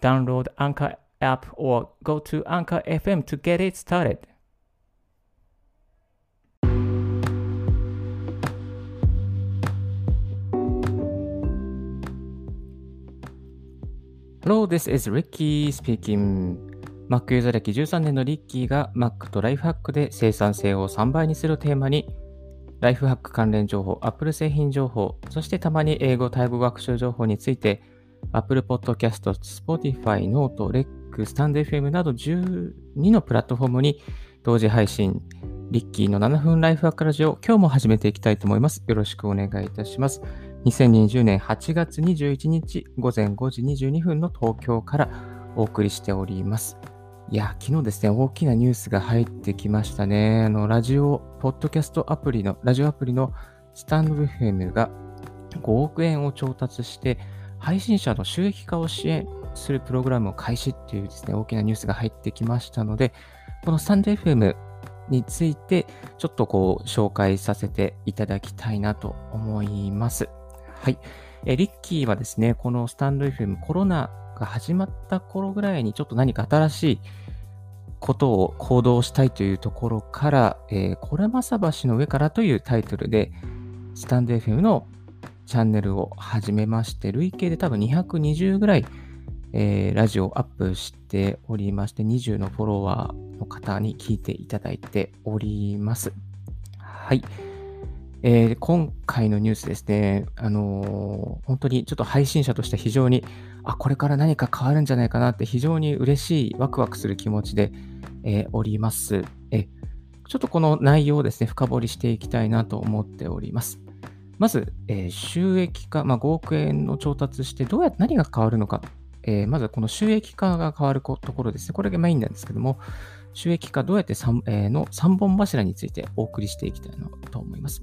Download Anchor app or go to Anchor FM to get it started. Hello, this is Ricky speaking. Mac ユーザー歴13年のリッキーが Mac とライフハックで生産性を3倍にするテーマに、ライフハック関連情報、Apple 製品情報、そしてたまに英語、タイ語学習情報について、Apple Podcast、Spotify、Note、REC、StandFM など12のプラットフォームに同時配信、リッキーの7分ライフハックラジオ、今日も始めていきたいと思います。よろしくお願いいたします。2020年8月21日午前5時22分の東京からお送りしております。いや、昨日ですね、大きなニュースが入ってきましたね。あの、ラジオ、ポッドキャストアプリの、ラジオアプリのスタンド FM が5億円を調達して、配信者の収益化を支援するプログラムを開始っていうですね、大きなニュースが入ってきましたので、このスタンド FM について、ちょっとこう、紹介させていただきたいなと思います。はい。えリッキーはですね、このスタンド FM コロナが始まった頃ぐらいにちょっと何か新しいことを行動したいというところから、えー、これまさ橋の上からというタイトルで、スタンド FM のチャンネルを始めまして、累計で多分220ぐらい、えー、ラジオをアップしておりまして、20のフォロワーの方に聞いていただいております。はい。えー、今回のニュースですね、あのー、本当にちょっと配信者として非常に、あ、これから何か変わるんじゃないかなって非常に嬉しい、ワクワクする気持ちで、えー、おります。えちょっとこの内容をですね、深掘りしていきたいなと思っております。まず、え収益化、まあ、5億円の調達して、どうやって何が変わるのか、えまずこの収益化が変わるところですね。これがメインなんですけども、収益化どうやって 3,、えー、の3本柱についてお送りしていきたいなと思います。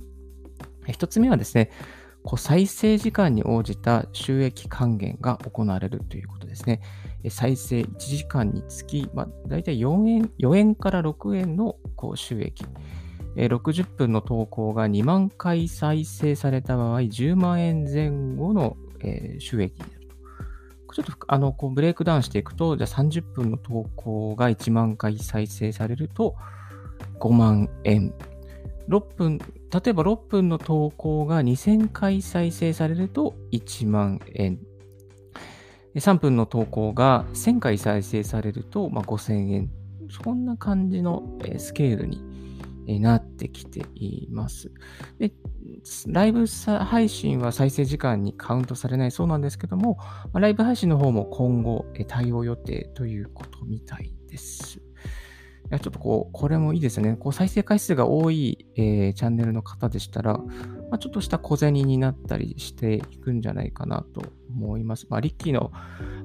一つ目はですね、こう再生時間に応じた収益還元が行われるということですね。再生1時間につき、まあ、大体4円 ,4 円から6円のこう収益。60分の投稿が2万回再生された場合、10万円前後の収益になると。ちょっとあのこうブレイクダウンしていくと、じゃあ30分の投稿が1万回再生されると5万円。6分例えば6分の投稿が2000回再生されると1万円。3分の投稿が1000回再生されると、ま5000円。そんな感じのスケールになってきています。でライブ配信は再生時間にカウントされないそうなんですけども、ライブ配信の方も今後対応予定ということみたいです。やちょっとこう、これもいいですね。こう再生回数が多い、えー、チャンネルの方でしたら、まあ、ちょっとした小銭になったりしていくんじゃないかなと思います。まあ、リッキーの、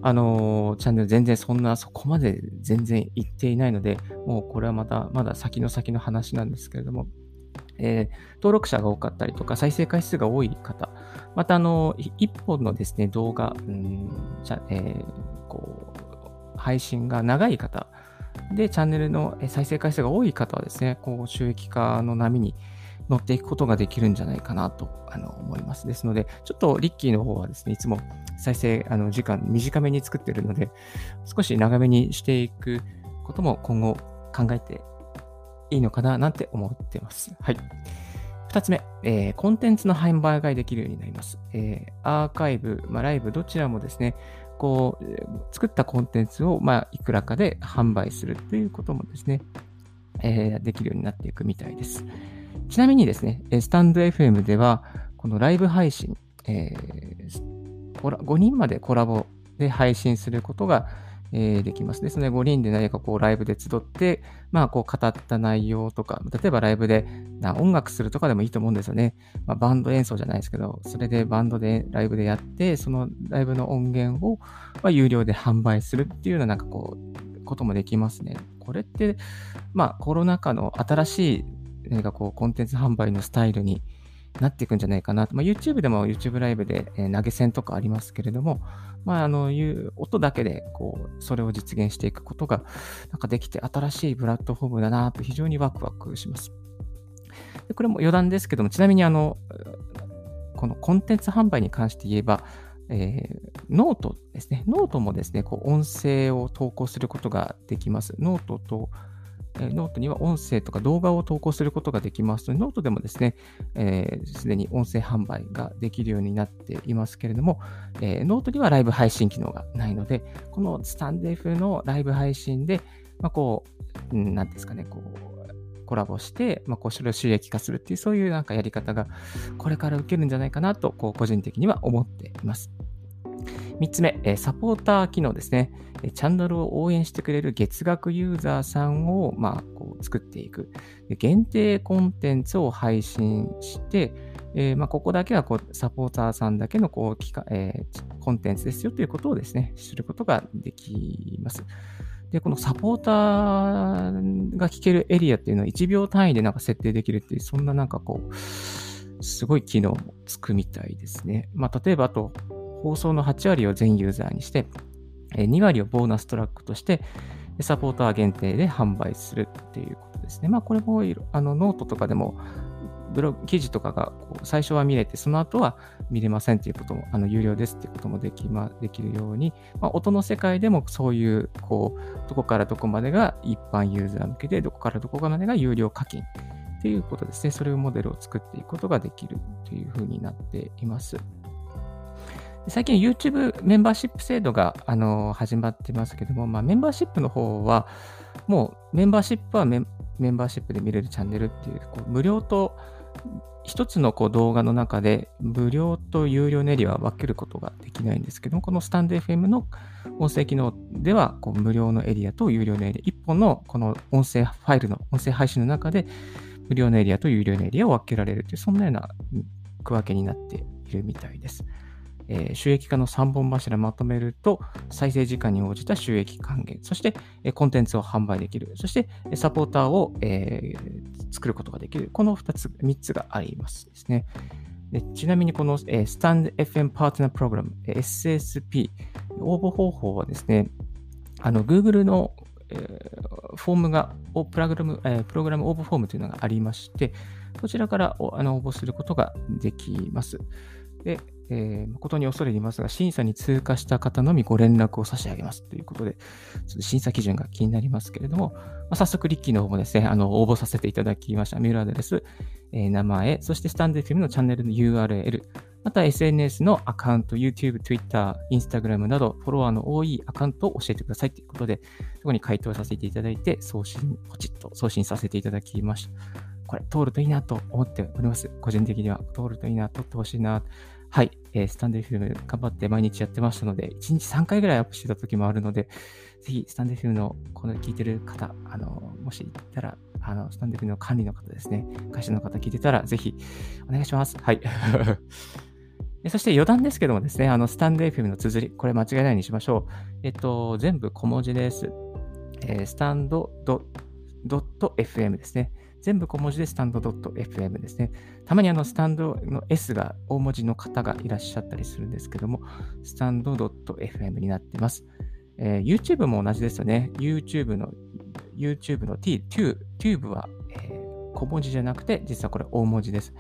あのー、チャンネル全然そんな、そこまで全然いっていないので、もうこれはまた、まだ先の先の話なんですけれども、えー、登録者が多かったりとか、再生回数が多い方、また、あのー、一本のですね、動画、んじゃえー、こう、配信が長い方、で、チャンネルの再生回数が多い方はですね、こう収益化の波に乗っていくことができるんじゃないかなとあの思います。ですので、ちょっとリッキーの方はですね、いつも再生あの時間短めに作ってるので、少し長めにしていくことも今後考えていいのかななんて思ってます。はい。二つ目、えー、コンテンツの販売ができるようになります。えー、アーカイブ、まあ、ライブ、どちらもですね、こう、作ったコンテンツを、まあ、いくらかで販売するということもですね、えー、できるようになっていくみたいです。ちなみにですね、スタンド FM では、このライブ配信、えー、5人までコラボで配信することがえー、できます。ですので、5人で何かこうライブで集って、まあこう語った内容とか、例えばライブで音楽するとかでもいいと思うんですよね。まあ、バンド演奏じゃないですけど、それでバンドでライブでやって、そのライブの音源を、まあ、有料で販売するっていうようななんかこう、こともできますね。これって、まあコロナ禍の新しい何かこうコンテンツ販売のスタイルになっていくんじゃないかなと。まあ、YouTube でも YouTube ライブで、え投げ銭とかありますけれども、まあ、あの、いう音だけで、こう、それを実現していくことが、なんかできて新しいプラットフォームだなと非常にワクワクします。でこれも余談ですけども、ちなみにあの、このコンテンツ販売に関して言えば、えー、ノートですね。ノートもですね、こう音声を投稿することができます。ノートと、えノートには音声とか動画を投稿することができますので、ノートでもですね、す、えー、で、に音声販売ができるようになっていますけれども、えー、ノートにはライブ配信機能がないので、このスタンドエフのライブ配信で、まあ、こう、なんですかね、こう、コラボして、まあ、こう、それを収益化するっていう、そういうなんかやり方が、これから受けるんじゃないかなと、こう、個人的には思っています。3つ目、サポーター機能ですね。チャンネルを応援してくれる月額ユーザーさんを、まあ、こう作っていく。限定コンテンツを配信して、えー、まあ、ここだけはこうサポーターさんだけのこうえー、コンテンツですよということをですね、知ることができます。で、このサポーターが聞けるエリアっていうのは1秒単位でなんか設定できるっていう、そんななんかこう、すごい機能もつくみたいですね。まあ、例えばあと、放送の8割を全ユーザーにして、2割をボーナストラックとして、サポーター限定で販売するっていうことですね。まあ、これもあのノートとかでも、ブログ記事とかがこう最初は見れて、その後は見れませんっていうことも、あの有料ですっていうこともでき,、ま、できるように、まあ、音の世界でもそういう、こう、どこからどこまでが一般ユーザー向けで、どこからどこまでが有料課金っていうことですね。それをモデルを作っていくことができるというふうになっています。最近 YouTube メンバーシップ制度が、あの始まってますけども、まあ、メンバーシップの方は、もうメンバーシップはメンバーシップで見れるチャンネルっていう、こう無料と一つのこう動画の中で無料と有料のエリアは分けることができないんですけども、このスタンド FM の音声機能ではこう無料のエリアと有料のエリア、一本のこの音声ファイルの音声配信の中で無料のエリアと有料のエリアを分けられるという、そんなような区分けになっているみたいです。えー、収益化の3本柱まとめると、再生時間に応じた収益還元、そして、えコンテンツを販売できる、そしてサポーターを、えー、作ることができる、この2つ、3つがありますですね。でちなみにこの、えー、スタンド FM パートナープログラム、SSP、応募方法はですね、の Google の、えー、フォームが、プログラム、プログラム応募フォームというのがありまして、こちらからあの応募することができます。で、えー、誠に恐れ入りますが、審査に通過した方のみご連絡を差し上げますということで、ちょっと審査基準が気になりますけれども、まあ、早速、リッキーの方もですね、あの、応募させていただきました。メールアドレス、えー、名前、そしてスタンド FM のチャンネルの URL、また SNS のアカウント、YouTube、Twitter、Instagram など、フォロワーの多いアカウントを教えてくださいということで、そこに回答させていただいて、送信、ポチッと送信させていただきました。これ、通るといいなと思っております。個人的には。通るといいな、通ってほしいな。はい、えー、スタンド FM 頑張って毎日やってましたので、1日3回ぐらいアップしてた時もあるので、ぜひ、スタンド FM のこの聞いてる方、あの、もしいたら、あの、スタンド FM の管理の方ですね、会社の方聞いてたら、ぜひ、お願いします。はい。そして余談ですけどもですね、あの、スタンド FM の綴り、これ間違いないにしましょう。えっと、全部小文字です。えー、スタンドドッ FM ですね。全部小文字でスタンド .fm ですね。たまにあのスタンドの S が大文字の方がいらっしゃったりするんですけども、スタンド .fm になってます。えー、YouTube も同じですよね。YouTube の YouTube の T、Tube は、えー、小文字じゃなくて、実はこれ大文字です。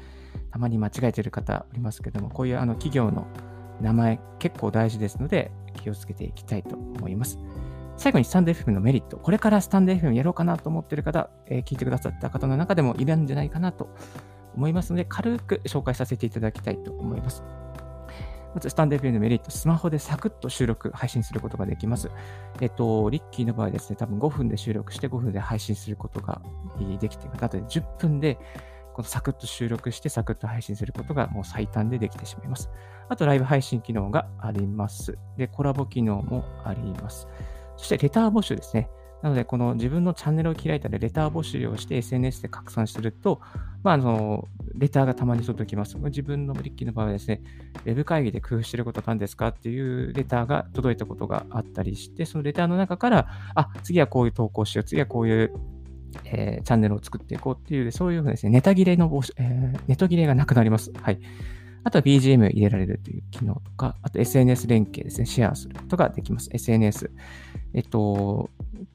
たまに間違えてる方おりますけども、こういうあの企業の名前結構大事ですので、気をつけていきたいと思います。最後にスタンド FM のメリット。これからスタンド FM やろうかなと思っている方、えー、聞いてくださった方の中でもいるんじゃないかなと思いますので、軽く紹介させていただきたいと思います。まず、スタンド FM のメリット、スマホでサクッと収録、配信することができます。えっと、リッキーの場合ですね、多分5分で収録して5分で配信することができている方で、10分でこのサクッと収録してサクッと配信することがもう最短でできてしまいます。あと、ライブ配信機能があります。で、コラボ機能もあります。そしてレター募集ですね。なので、この自分のチャンネルを開いたらレター募集をして SNS で拡散すると、まあ、あの、レターがたまに届きます。自分のブリッキーの場合はですね、ウェブ会議で工夫してることは何ですかっていうレターが届いたことがあったりして、そのレターの中から、あ、次はこういう投稿しよう、次はこういうえー、チャンネルを作っていこうっていう、そういうふうですね、ネタ切れの防止、えー、ネタ切れがなくなります。はい。あとは BGM 入れられるという機能とか、あと SNS 連携ですね、シェアすることができます。SNS。えっと、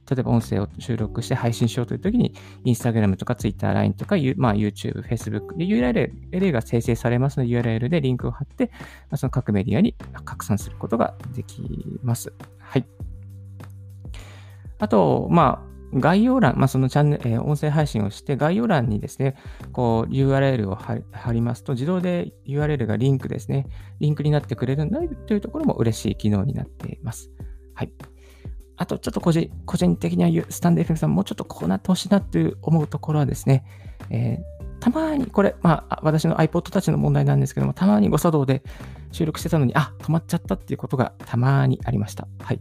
例えば音声を収録して配信しようというときに、Instagram とか Twitter、LINE とか、まあ、YouTube、Facebook で URL が生成されますので、URL でリンクを貼って、まあ、その各メディアに拡散することができます。はい。あと、まあ、概要欄、まあ、そのチャンネル、えー、音声配信をして概要欄にですね、こう URL を貼りますと、自動で URL がリンクですね、リンクになってくれるんだというところも嬉しい機能になっています。はい。あと、ちょっと個人個人的には、スタンデー FM さん、もうちょっとこうなってほしいなって思うところはですね、えー、たまに、これ、まあ、私の iPod たちの問題なんですけども、たまに誤作動で収録してたのに、あ、止まっちゃったっていうことがたまにありました。はい。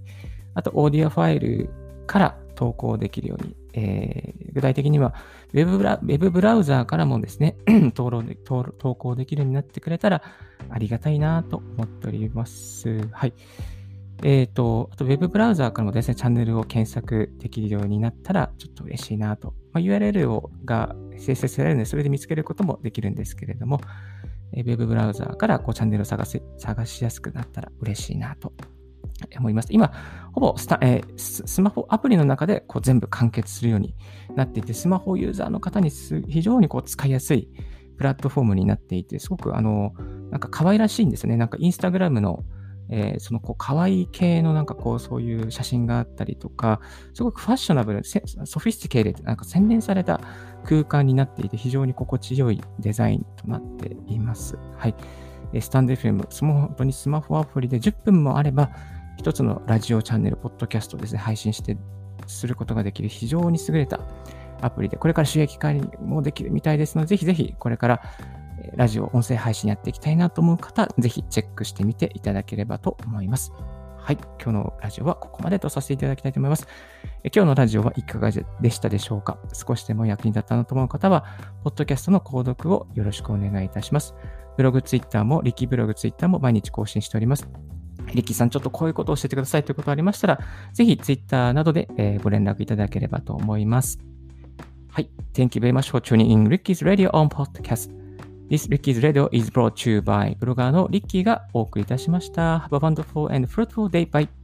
あと、オーディオファイルから投稿できるように、えー、具体的にはウェブブラ、ウブラウザーからもですね 投投稿できるようになってくれたらありがたいなと思っております。はい。えっ、ー、と、あと、ウェブブラウザーからもですね、チャンネルを検索できるようになったら、ちょっと嬉しいなと。まあ、URL をが生成されるので、それで見つけることもできるんですけれども、ウェブブラウザーからこうチャンネルを探せ探しやすくなったら嬉しいなと思います。今、ほぼスタ、えー、スマホアプリの中でこう全部完結するようになっていて、スマホユーザーの方に非常にこう使いやすいプラットフォームになっていて、すごくあの、なんか可愛らしいんですね。なんかインスタグラムのえー、そのこう可愛い系のなんかこうそういう写真があったりとか、すごくファッショナブル、 sophisticated でなんか洗練された空間になっていて、非常に心地よいデザインとなっています。はい。スタンド FM、スマホにスマホアプリで10分もあれば、一つのラジオチャンネル、ポッドキャストですね、配信してすることができる非常に優れたアプリで、これから収益化もできるみたいですので、ぜひぜひこれからラジオ、音声配信やっていきたいなと思う方、ぜひチェックしてみていただければと思います。はい。今日のラジオはここまでとさせていただきたいと思います。今日のラジオはいかがでしたでしょうか？少しでも役に立ったなと思う方は、ポッドキャストの購読をよろしくお願いいたします。ブログ、ツイッターも、リキブログ、ツイッターも毎日更新しております。リッキーさん、ちょっとこういうことを教えてくださいということがありましたら、ぜひ Twitter などで、えー、ご連絡いただければと思います。はい。Thank you very much for tuning in Ricky's Radio on Podcast.This Ricky's Radio is brought to you by ブロガーのリッキーがお送りいたしました。Have a wonderful and fruitful day. Bye.